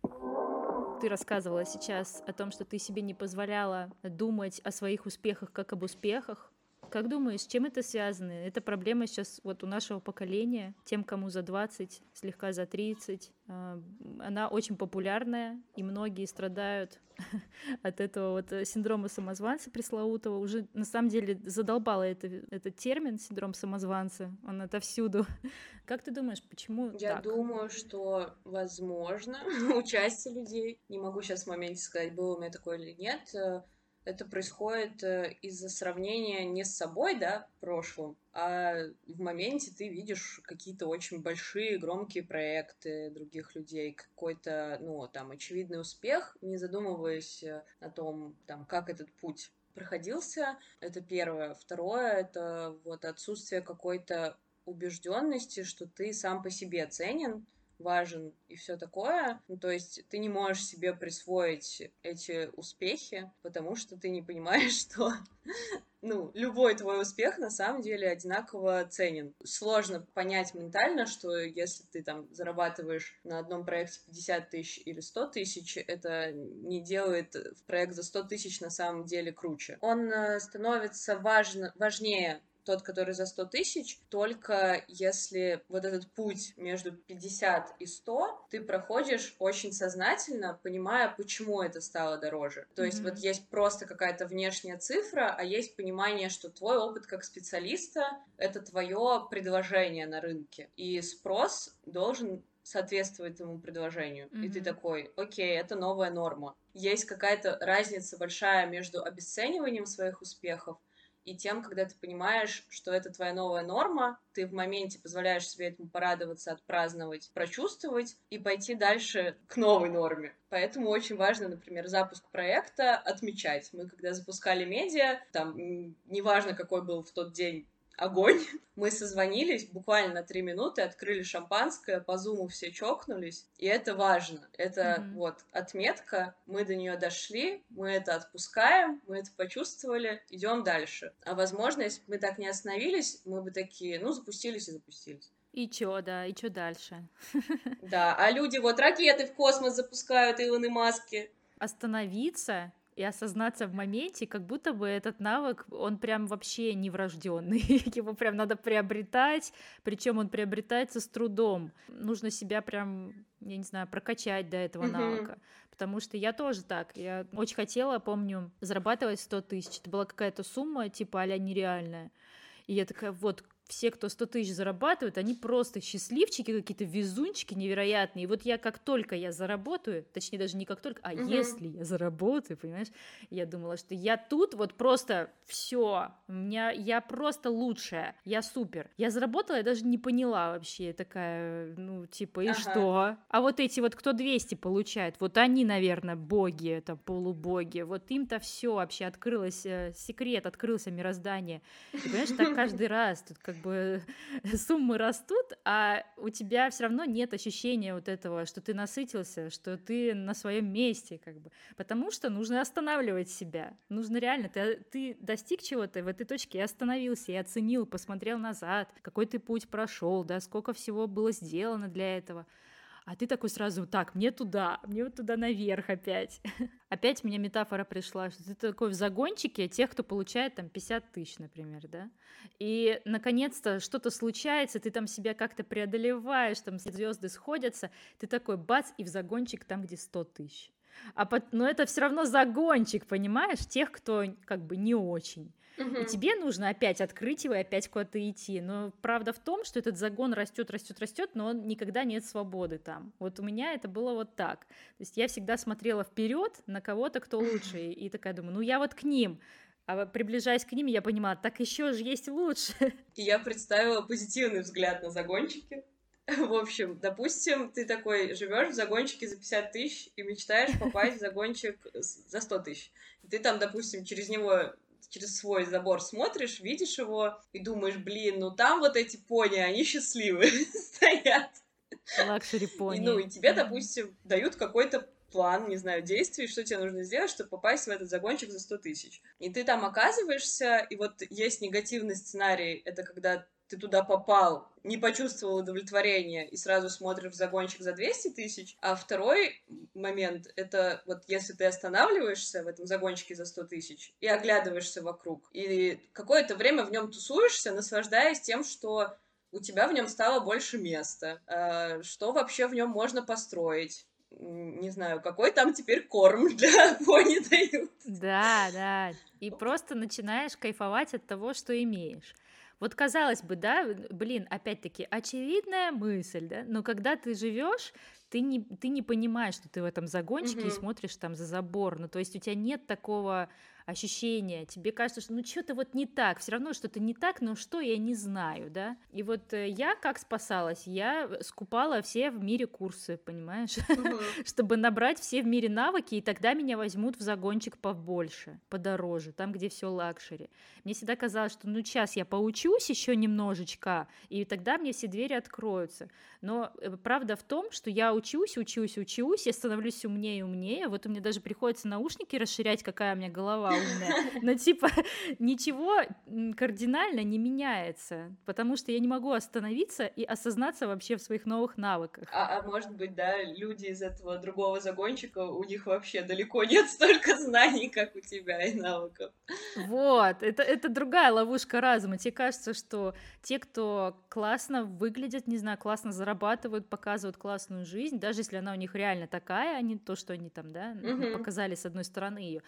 Ты рассказывала сейчас о том, что ты себе не позволяла думать о своих успехах как об успехах, как думаешь, с чем это связано? Это проблема сейчас вот у нашего поколения, тем, кому за 20, слегка за 30. А, она очень популярная, и многие страдают от этого вот синдрома самозванца пресловутого. Уже на самом деле задолбала это, этот термин синдром самозванца. Он отовсюду. Как ты думаешь, почему Я так? думаю, что возможно у части людей, не могу сейчас в моменте сказать, было у меня такое или нет, э, это происходит э, из-за сравнения не с собой, да, в прошлом, а в моменте ты видишь какие-то очень большие, громкие проекты других людей, какой-то, ну, там, очевидный успех, не задумываясь э, о том, там, как этот путь проходился. Это первое. Второе — это вот отсутствие какой-то убежденности, что ты сам по себе ценен, важен и все такое. Ну, то есть ты не можешь себе присвоить эти успехи, потому что ты не понимаешь, что ну, любой твой успех на самом деле одинаково ценен. Сложно понять ментально, что если ты там зарабатываешь на одном проекте 50 тысяч или 100 тысяч, это не делает проект за 100 тысяч на самом деле круче. Он э, становится важно, важнее тот, который за 100 тысяч, только если вот этот путь между 50 и 100 ты проходишь очень сознательно, понимая, почему это стало дороже. То mm-hmm. есть вот есть просто какая-то внешняя цифра, а есть понимание, что твой опыт как специалиста — это твое предложение на рынке. И спрос должен соответствовать этому предложению. Mm-hmm. И ты такой, окей, это новая норма. Есть какая-то разница большая между обесцениванием своих успехов и тем, когда ты понимаешь, что это твоя новая норма, ты в моменте позволяешь себе этому порадоваться, отпраздновать, прочувствовать и пойти дальше к новой норме. Поэтому очень важно, например, запуск проекта отмечать. Мы когда запускали медиа, там, неважно, какой был в тот день огонь. Мы созвонились буквально на три минуты, открыли шампанское, по зуму все чокнулись, и это важно. Это mm-hmm. вот отметка, мы до нее дошли, мы это отпускаем, мы это почувствовали, идем дальше. А возможно, если бы мы так не остановились, мы бы такие, ну, запустились и запустились. И чё, да, и чё дальше? Да, а люди вот ракеты в космос запускают, Илоны Маски. Остановиться и осознаться в моменте, как будто бы этот навык, он прям вообще не врожденный. Его прям надо приобретать, причем он приобретается с трудом. Нужно себя прям, я не знаю, прокачать до этого mm-hmm. навыка. Потому что я тоже так. Я очень хотела, помню, зарабатывать 100 тысяч. Это была какая-то сумма, типа а нереальная. И я такая, вот, все, кто 100 тысяч зарабатывают, они просто счастливчики, какие-то везунчики невероятные. И вот я как только я заработаю, точнее даже не как только, а угу. если я заработаю, понимаешь, я думала, что я тут вот просто все, меня я просто лучшая, я супер. Я заработала, я даже не поняла вообще такая, ну типа и ага. что? А вот эти вот кто 200 получает, вот они, наверное, боги, это полубоги, вот им-то все вообще открылось э, секрет, открылся мироздание. И, понимаешь, так каждый раз тут как бы суммы растут, а у тебя все равно нет ощущения вот этого, что ты насытился, что ты на своем месте, как бы. Потому что нужно останавливать себя. Нужно реально, ты, ты достиг чего-то в этой точке и остановился, и оценил, посмотрел назад, какой ты путь прошел, да, сколько всего было сделано для этого а ты такой сразу, так, мне туда, мне вот туда наверх опять. опять мне метафора пришла, что ты такой в загончике тех, кто получает там 50 тысяч, например, да, и наконец-то что-то случается, ты там себя как-то преодолеваешь, там звезды сходятся, ты такой бац, и в загончик там, где 100 тысяч. А под... Но это все равно загончик, понимаешь, тех, кто как бы не очень. И тебе нужно опять открыть его и опять куда-то идти. Но правда в том, что этот загон растет, растет, растет, но он никогда нет свободы там. Вот у меня это было вот так. То есть я всегда смотрела вперед на кого-то, кто лучше, и такая думаю, ну я вот к ним. А приближаясь к ним, я понимала, так еще же есть лучше. И я представила позитивный взгляд на загончики. В общем, допустим, ты такой живешь в загончике за 50 тысяч и мечтаешь попасть в загончик за 100 тысяч. Ты там, допустим, через него через свой забор смотришь, видишь его и думаешь, блин, ну там вот эти пони, они счастливые стоят. Luxury пони. И, ну, и тебе, допустим, дают какой-то план, не знаю, действий, что тебе нужно сделать, чтобы попасть в этот загончик за 100 тысяч. И ты там оказываешься, и вот есть негативный сценарий, это когда ты туда попал, не почувствовал удовлетворения и сразу смотришь в загончик за 200 тысяч. А второй момент — это вот если ты останавливаешься в этом загончике за 100 тысяч и оглядываешься вокруг, и какое-то время в нем тусуешься, наслаждаясь тем, что у тебя в нем стало больше места, а, что вообще в нем можно построить, не знаю, какой там теперь корм для пони дают. Да, да. И просто начинаешь кайфовать от того, что имеешь. Вот казалось бы, да, блин, опять-таки, очевидная мысль, да, но когда ты живешь, ты не, ты не понимаешь, что ты в этом загончике угу. и смотришь там за забор. Ну, то есть у тебя нет такого ощущение, тебе кажется, что ну что-то вот не так, все равно что-то не так, но что я не знаю, да. И вот э, я как спасалась, я скупала все в мире курсы, понимаешь, чтобы набрать все в мире навыки, и тогда меня возьмут в загончик побольше, подороже, там, где все luxury. Мне всегда казалось, что ну сейчас я поучусь еще немножечко, и тогда мне все двери откроются. Но э, правда в том, что я учусь, учусь, учусь, я становлюсь умнее и умнее. Вот у меня даже приходится наушники расширять, какая у меня голова умная. Но типа ничего кардинально не меняется, потому что я не могу остановиться и осознаться вообще в своих новых навыках. А, а может быть, да, люди из этого другого загончика, у них вообще далеко нет столько знаний, как у тебя, и навыков. Вот, это, это другая ловушка разума. Тебе кажется, что те, кто классно выглядят, не знаю, классно зарабатывают, показывают классную жизнь, даже если она у них реально такая, а не то, что они там, да, угу. показали с одной стороны ее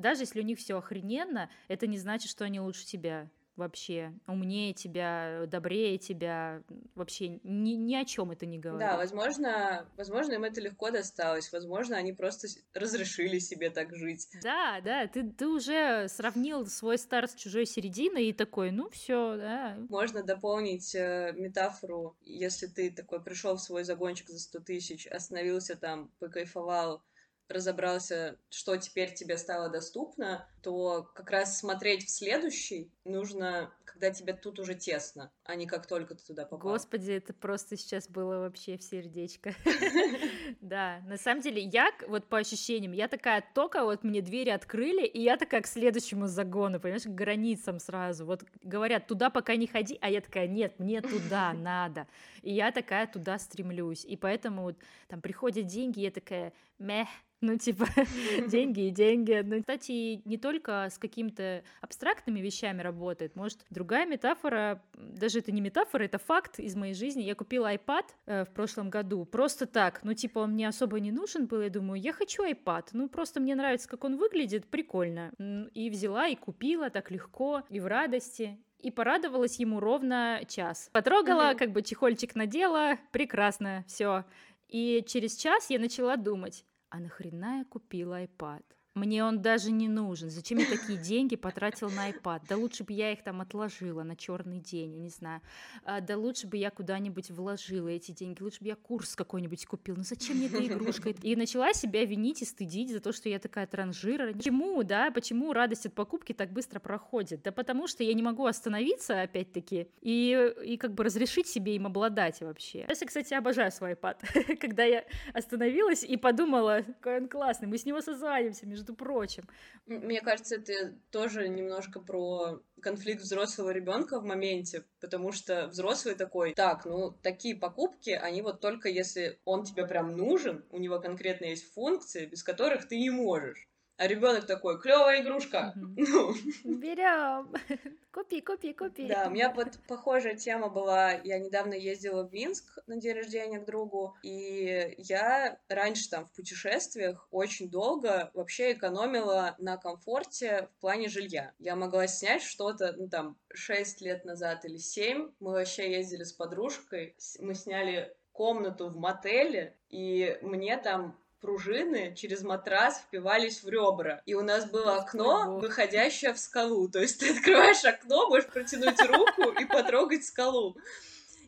даже если у них все охрененно, это не значит, что они лучше тебя вообще умнее тебя, добрее тебя, вообще ни, ни о чем это не говорит. Да, возможно, возможно, им это легко досталось, возможно, они просто разрешили себе так жить. Да, да, ты, ты уже сравнил свой старт с чужой серединой и такой, ну все, да. Можно дополнить э, метафору, если ты такой пришел в свой загончик за 100 тысяч, остановился там, покайфовал, разобрался, что теперь тебе стало доступно, то как раз смотреть в следующий нужно, когда тебе тут уже тесно, а не как только ты туда попал. Господи, это просто сейчас было вообще в сердечко. Да, на самом деле, я, вот по ощущениям, я такая, только вот мне двери открыли, и я такая к следующему загону, понимаешь, к границам сразу. Вот говорят, туда пока не ходи, а я такая, нет, мне туда надо. И я такая туда стремлюсь. И поэтому вот там приходят деньги, я такая, мeh, ну, типа, деньги и деньги. Ну, кстати, не только с какими-то абстрактными вещами работает. Может, другая метафора, даже это не метафора, это факт из моей жизни. Я купила iPad э, в прошлом году просто так. Ну, типа, он мне особо не нужен был. Я думаю, я хочу iPad. Ну, просто мне нравится, как он выглядит, прикольно. И взяла, и купила так легко, и в радости. и порадовалась ему ровно час. Потрогала, mm-hmm. как бы чехольчик надела, прекрасно, все. И через час я начала думать, а нахрена я купила iPad? Мне он даже не нужен. Зачем я такие деньги потратил на iPad? Да лучше бы я их там отложила на черный день, я не знаю. А, да лучше бы я куда-нибудь вложила эти деньги. Лучше бы я курс какой-нибудь купил. Ну зачем мне эта игрушка? И начала себя винить и стыдить за то, что я такая транжира. Почему, да? Почему радость от покупки так быстро проходит? Да потому что я не могу остановиться, опять-таки, и, и как бы разрешить себе им обладать вообще. Я, кстати, обожаю свой iPad. Когда я остановилась и подумала, какой он классный, мы с него созваниваемся, между прочим. Мне кажется, это тоже немножко про конфликт взрослого ребенка в моменте, потому что взрослый такой, так, ну, такие покупки, они вот только если он тебе прям нужен, у него конкретно есть функции, без которых ты не можешь. А ребенок такой, клевая игрушка. Ну. Берем. Купи, купи, купи. Да, у меня вот похожая тема была. Я недавно ездила в Минск на день рождения к другу, и я раньше там в путешествиях очень долго вообще экономила на комфорте в плане жилья. Я могла снять что-то, ну там, 6 лет назад или 7. Мы вообще ездили с подружкой, мы сняли комнату в мотеле, и мне там пружины через матрас впивались в ребра. И у нас было окно, выходящее в скалу. То есть ты открываешь окно, можешь протянуть руку и потрогать скалу.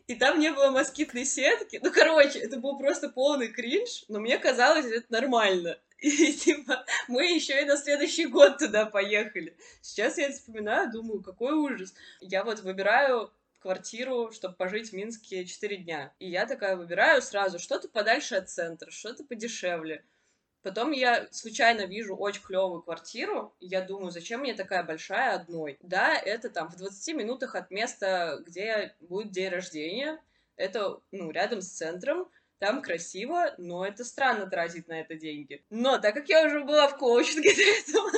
И там не было москитной сетки. Ну, короче, это был просто полный кринж, но мне казалось, это нормально. И типа, мы еще и на следующий год туда поехали. Сейчас я это вспоминаю, думаю, какой ужас. Я вот выбираю квартиру, чтобы пожить в Минске 4 дня. И я такая выбираю сразу что-то подальше от центра, что-то подешевле. Потом я случайно вижу очень клевую квартиру, и я думаю, зачем мне такая большая одной? Да, это там в 20 минутах от места, где будет день рождения. Это, ну, рядом с центром. Там красиво, но это странно тратить на это деньги. Но так как я уже была в коучинге до этого,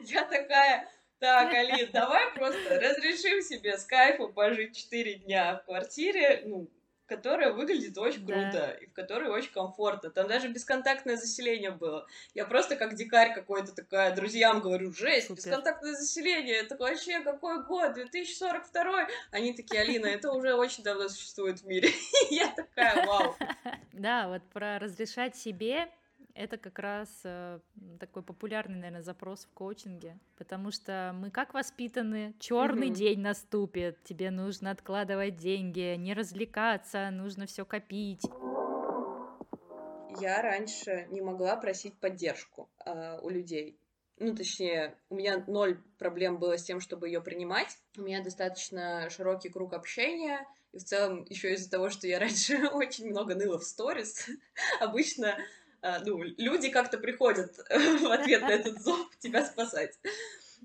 я такая, так, Алин, давай просто разрешим себе с кайфом пожить 4 дня в квартире, ну, которая выглядит очень круто да. и в которой очень комфортно. Там даже бесконтактное заселение было. Я просто как дикарь какой-то такая друзьям говорю, жесть, Супер. бесконтактное заселение, это вообще какой год, 2042? Они такие, Алина, это уже очень давно существует в мире. Я такая, вау. Да, вот про разрешать себе это как раз э, такой популярный, наверное, запрос в коучинге, потому что мы как воспитаны, черный mm-hmm. день наступит, тебе нужно откладывать деньги, не развлекаться, нужно все копить. Я раньше не могла просить поддержку э, у людей. Ну, точнее, у меня ноль проблем было с тем, чтобы ее принимать. У меня достаточно широкий круг общения, и в целом еще из-за того, что я раньше очень много ныла в сторис, обычно ну, люди как-то приходят в ответ на этот зов тебя спасать.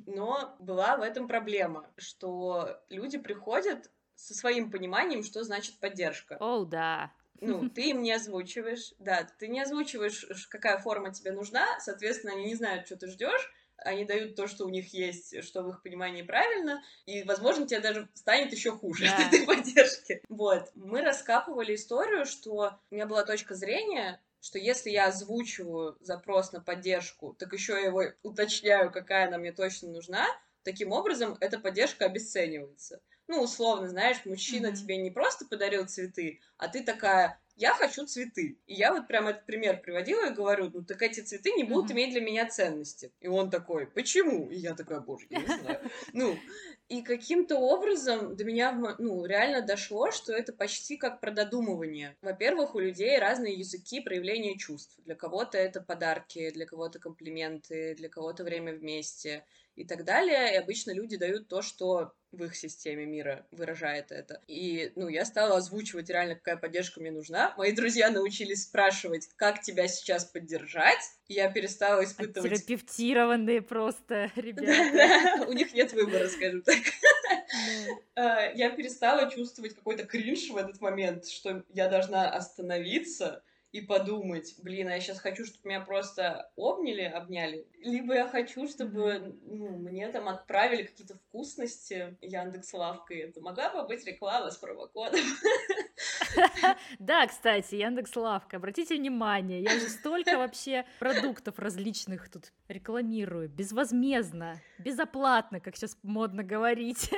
Но была в этом проблема, что люди приходят со своим пониманием, что значит поддержка. О, oh, да. Ну, ты им не озвучиваешь, да, ты не озвучиваешь, какая форма тебе нужна, соответственно, они не знают, что ты ждешь, они дают то, что у них есть, что в их понимании правильно, и, возможно, тебе даже станет еще хуже да. от этой поддержки. Вот. Мы раскапывали историю, что у меня была точка зрения, что если я озвучиваю запрос на поддержку, так еще я его уточняю, какая она мне точно нужна, таким образом эта поддержка обесценивается. Ну, условно, знаешь, мужчина mm-hmm. тебе не просто подарил цветы, а ты такая, я хочу цветы. И я вот прям этот пример приводила и говорю, ну так эти цветы не будут mm-hmm. иметь для меня ценности. И он такой, почему? И я такая, боже, я не знаю. Ну, и каким-то образом до меня ну, реально дошло, что это почти как про додумывание. Во-первых, у людей разные языки проявления чувств. Для кого-то это подарки, для кого-то комплименты, для кого-то время вместе и так далее. И обычно люди дают то, что в их системе мира выражает это. И, ну, я стала озвучивать реально, какая поддержка мне нужна. Мои друзья научились спрашивать, как тебя сейчас поддержать. И я перестала испытывать... Терапевтированные просто ребята. У них нет выбора, скажем так. А, я перестала чувствовать какой-то кринж в этот момент, что я должна остановиться и подумать, блин, а я сейчас хочу, чтобы меня просто обняли, обняли, либо я хочу, чтобы ну, мне там отправили какие-то вкусности Яндекс Лавкой. Это могла бы быть реклама с промокодом. Да, кстати, Яндекс Лавка, обратите внимание, я же столько вообще продуктов различных тут рекламирую, безвозмездно, безоплатно, как сейчас модно говорить.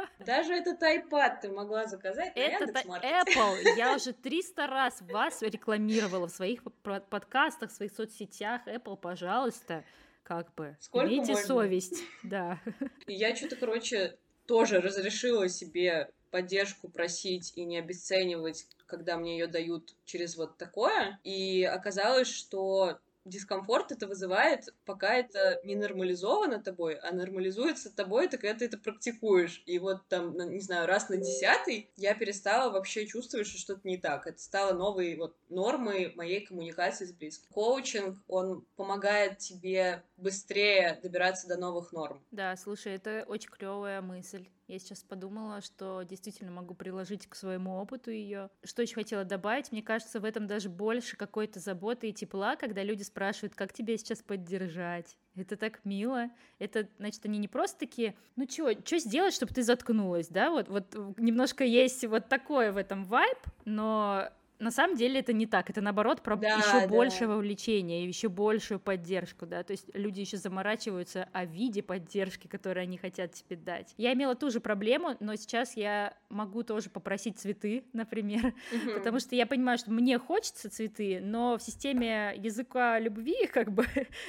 Даже этот iPad ты могла заказать Это Apple. Я уже 300 раз вас рекламировала в своих подкастах, в своих соцсетях. Apple, пожалуйста, как бы, Сколько имейте можно? совесть. Да. Я что-то, короче, тоже разрешила себе поддержку просить и не обесценивать, когда мне ее дают через вот такое. И оказалось, что дискомфорт это вызывает, пока это не нормализовано тобой, а нормализуется тобой, так когда ты это практикуешь. И вот там, не знаю, раз на десятый я перестала вообще чувствовать, что что-то не так. Это стало новой вот нормой моей коммуникации с близким. Коучинг, он помогает тебе быстрее добираться до новых норм. Да, слушай, это очень клевая мысль. Я сейчас подумала, что действительно могу приложить к своему опыту ее. Что еще хотела добавить? Мне кажется, в этом даже больше какой-то заботы и тепла, когда люди спрашивают, как тебя сейчас поддержать. Это так мило. Это, значит, они не просто такие, ну чё, что сделать, чтобы ты заткнулась, да? Вот, вот немножко есть вот такое в этом вайб, но на самом деле это не так, это наоборот про да, еще да. большее вовлечение, еще большую поддержку, да, то есть люди еще заморачиваются о виде поддержки, которую они хотят тебе дать. Я имела ту же проблему, но сейчас я могу тоже попросить цветы, например, угу. потому что я понимаю, что мне хочется цветы, но в системе языка любви, как бы,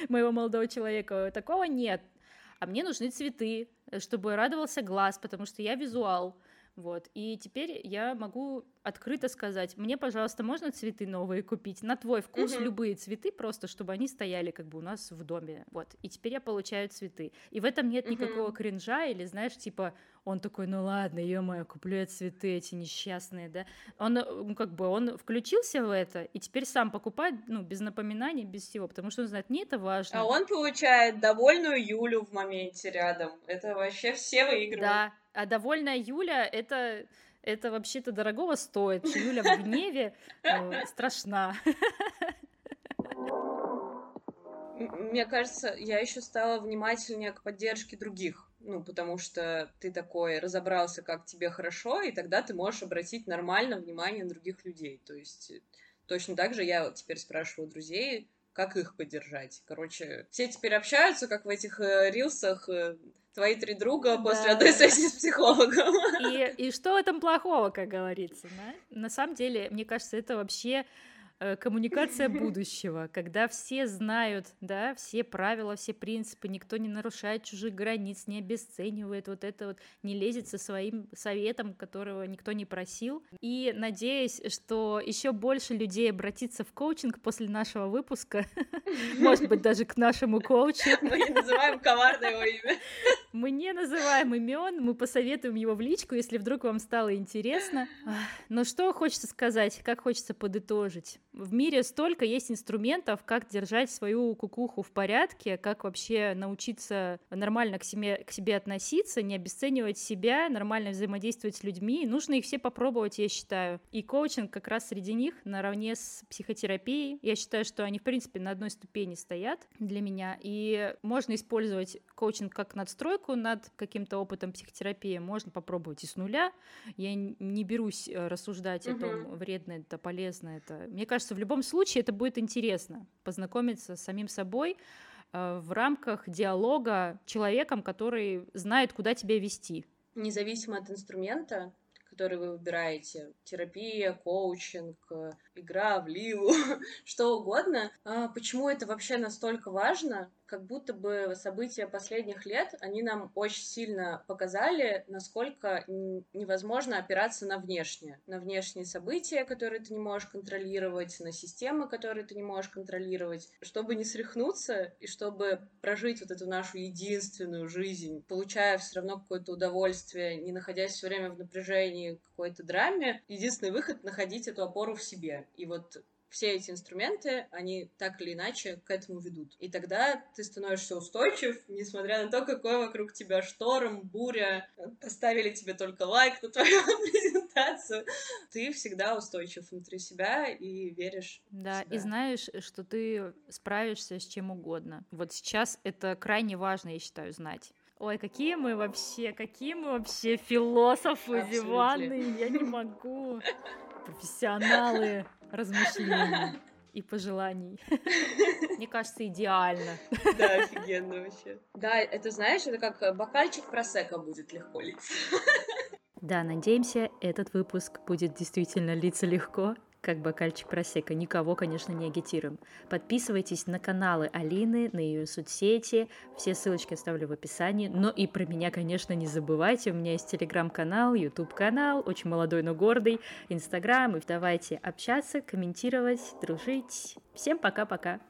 моего молодого человека, такого нет. А мне нужны цветы, чтобы радовался глаз, потому что я визуал. Вот. И теперь я могу открыто сказать, мне, пожалуйста, можно цветы новые купить? На твой вкус угу. любые цветы, просто чтобы они стояли как бы у нас в доме. Вот. И теперь я получаю цветы. И в этом нет угу. никакого кринжа или, знаешь, типа, он такой, ну ладно, ё-моё, куплю я цветы эти несчастные, да. Он, ну, как бы, он включился в это, и теперь сам покупает, ну, без напоминаний, без всего, потому что он знает, мне это важно. А он получает довольную Юлю в моменте рядом. Это вообще все выигрывают. Да, а довольная Юля это это вообще-то дорогого стоит. Юля в гневе э, страшна. Мне кажется, я еще стала внимательнее к поддержке других. Ну, потому что ты такой разобрался, как тебе хорошо, и тогда ты можешь обратить нормально внимание на других людей. То есть точно так же я теперь спрашиваю друзей, как их поддержать. Короче, все теперь общаются, как в этих э, рилсах, э, твои три друга после да. одной сессии с психологом. И, и что в этом плохого, как говорится, да? На самом деле, мне кажется, это вообще коммуникация будущего, когда все знают, да, все правила, все принципы, никто не нарушает чужих границ, не обесценивает вот это вот, не лезет со своим советом, которого никто не просил. И надеюсь, что еще больше людей обратится в коучинг после нашего выпуска, может быть, даже к нашему коучу. Мы называем коварное его имя. Мы не называем имен, мы посоветуем его в личку, если вдруг вам стало интересно. Но что хочется сказать, как хочется подытожить? В мире столько есть инструментов, как держать свою кукуху в порядке, как вообще научиться нормально к себе, к себе относиться, не обесценивать себя, нормально взаимодействовать с людьми. Нужно их все попробовать, я считаю. И коучинг как раз среди них наравне с психотерапией. Я считаю, что они, в принципе, на одной ступени стоят для меня. И можно использовать коучинг как надстройку над каким-то опытом психотерапии. Можно попробовать и с нуля. Я не берусь э, рассуждать угу. о том, вредно это, полезно это. Мне кажется, кажется, в любом случае это будет интересно, познакомиться с самим собой э, в рамках диалога человеком, который знает, куда тебя вести. Независимо от инструмента, который вы выбираете, терапия, коучинг, э, игра в ливу, что угодно. А почему это вообще настолько важно? Как будто бы события последних лет, они нам очень сильно показали, насколько невозможно опираться на внешнее. На внешние события, которые ты не можешь контролировать, на системы, которые ты не можешь контролировать. Чтобы не срехнуться и чтобы прожить вот эту нашу единственную жизнь, получая все равно какое-то удовольствие, не находясь все время в напряжении какой-то драме, единственный выход — находить эту опору в себе. И вот все эти инструменты, они так или иначе к этому ведут. И тогда ты становишься устойчив, несмотря на то, какой вокруг тебя шторм, буря, поставили тебе только лайк на твою презентацию ты всегда устойчив внутри себя и веришь Да, и знаешь, что ты справишься с чем угодно. Вот сейчас это крайне важно, я считаю, знать. Ой, какие мы вообще, какие мы вообще философы диванные, я не могу. Профессионалы размышлений и пожеланий. Мне кажется, идеально. Да, офигенно вообще. Да, это знаешь, это как бокальчик просека будет легко литься. Да, надеемся, этот выпуск будет действительно литься легко, как бокальчик просека. Никого, конечно, не агитируем. Подписывайтесь на каналы Алины, на ее соцсети. Все ссылочки оставлю в описании. Но и про меня, конечно, не забывайте. У меня есть телеграм-канал, YouTube-канал, очень молодой, но гордый, Инстаграм. И давайте общаться, комментировать, дружить. Всем пока-пока.